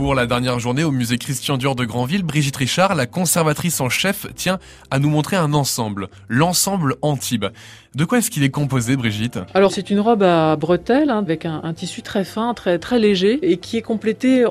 Pour la dernière journée au musée Christian Dior de Granville, Brigitte Richard, la conservatrice en chef, tient à nous montrer un ensemble, l'ensemble Antibes. De quoi est-ce qu'il est composé, Brigitte? Alors c'est une robe à bretelles hein, avec un, un, tissu très fin, très très léger et qui est complétée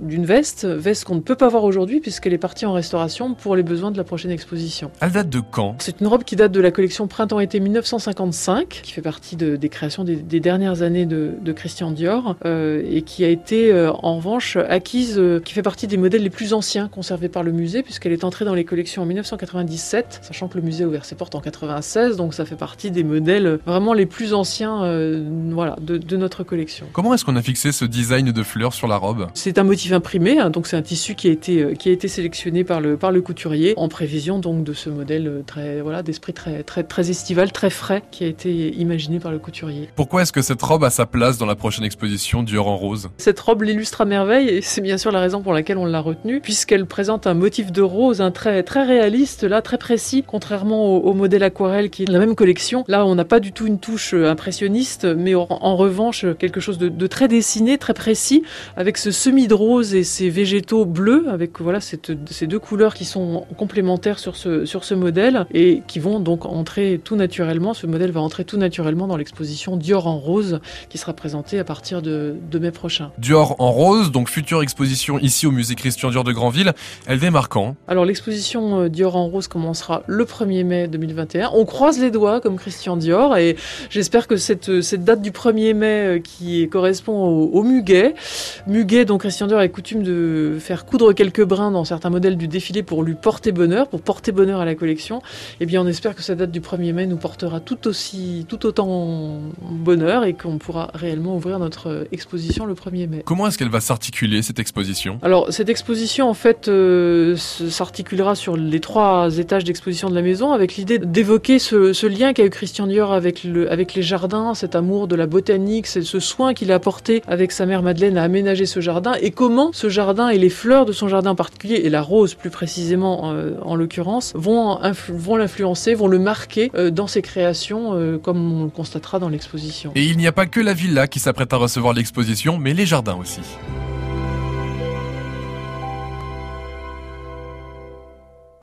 d'une veste, veste qu'on ne peut pas voir aujourd'hui puisqu'elle est partie en restauration pour les besoins de la prochaine exposition. Elle date de quand? C'est une robe qui date de la collection printemps-été 1955, qui fait partie de, des créations des, des, dernières années de, de Christian Dior euh, et qui a été euh, en revanche acquise, euh, qui fait partie des modèles les plus anciens conservés par le musée puisqu'elle est entrée dans les collections en 1997, sachant que le musée a ouvert ses portes en 96, donc ça fait partie des modèles vraiment les plus anciens euh, voilà, de, de, notre collection. Comment est-ce qu'on a fixé ce design de fleurs sur la robe? C'est un motif imprimé, hein, donc c'est un tissu qui a été, euh, qui a été sélectionné par le, par le couturier en prévision donc de ce modèle euh, très voilà d'esprit très, très, très estival, très frais qui a été imaginé par le couturier. Pourquoi est-ce que cette robe a sa place dans la prochaine exposition Dior en rose? Cette robe l'illustre à merveille et c'est bien sûr la raison pour laquelle on l'a retenue puisqu'elle présente un motif de rose, un très, très réaliste, là très précis, contrairement au, au modèle aquarelle qui est la même collection Là, on n'a pas du tout une touche euh, impressionniste, mais en, revanche, quelque chose de, de, très dessiné, très précis, avec ce semi de rose et ces végétaux bleus, avec voilà cette, ces deux couleurs qui sont complémentaires sur ce, sur ce modèle et qui vont donc entrer tout naturellement. Ce modèle va entrer tout naturellement dans l'exposition Dior en rose qui sera présentée à partir de, de mai prochain. Dior en rose, donc future exposition ici au musée Christian Dior de Granville. Elle démarre quand? Alors l'exposition euh, Dior en rose commencera le 1er mai 2021. On croise les doigts comme Christian Dior et j'espère que cette, cette date du 1er mai euh, qui correspond au, au muguet, muguet dont Christian Dior a coutume de faire coudre quelques brins dans certains modèles du défilé pour lui porter bonheur, pour porter bonheur à la collection, eh bien on espère que cette date du 1er mai nous portera tout aussi, tout autant bonheur et qu'on pourra réellement ouvrir notre exposition le 1er mai. Comment est-ce qu'elle va s'articuler cette exposition? Alors cette exposition en fait euh, s'articulera sur les trois étages d'exposition de la maison avec l'idée d'évoquer ce, ce lien qu'a eu Christian Dior avec, le, avec les jardins, cet amour de la botanique, c'est ce soin qu'il a apporté avec sa mère Madeleine à aménager ce jardin et comment ce jardin et les fleurs de son jardin en particulier, et la rose plus précisément euh, en l'occurrence, vont, vont l'influencer, vont le marquer euh, dans ses créations euh, comme on le constatera dans l'exposition. Et il n'y a pas que la villa qui s'apprête à recevoir l'exposition, mais les jardins aussi.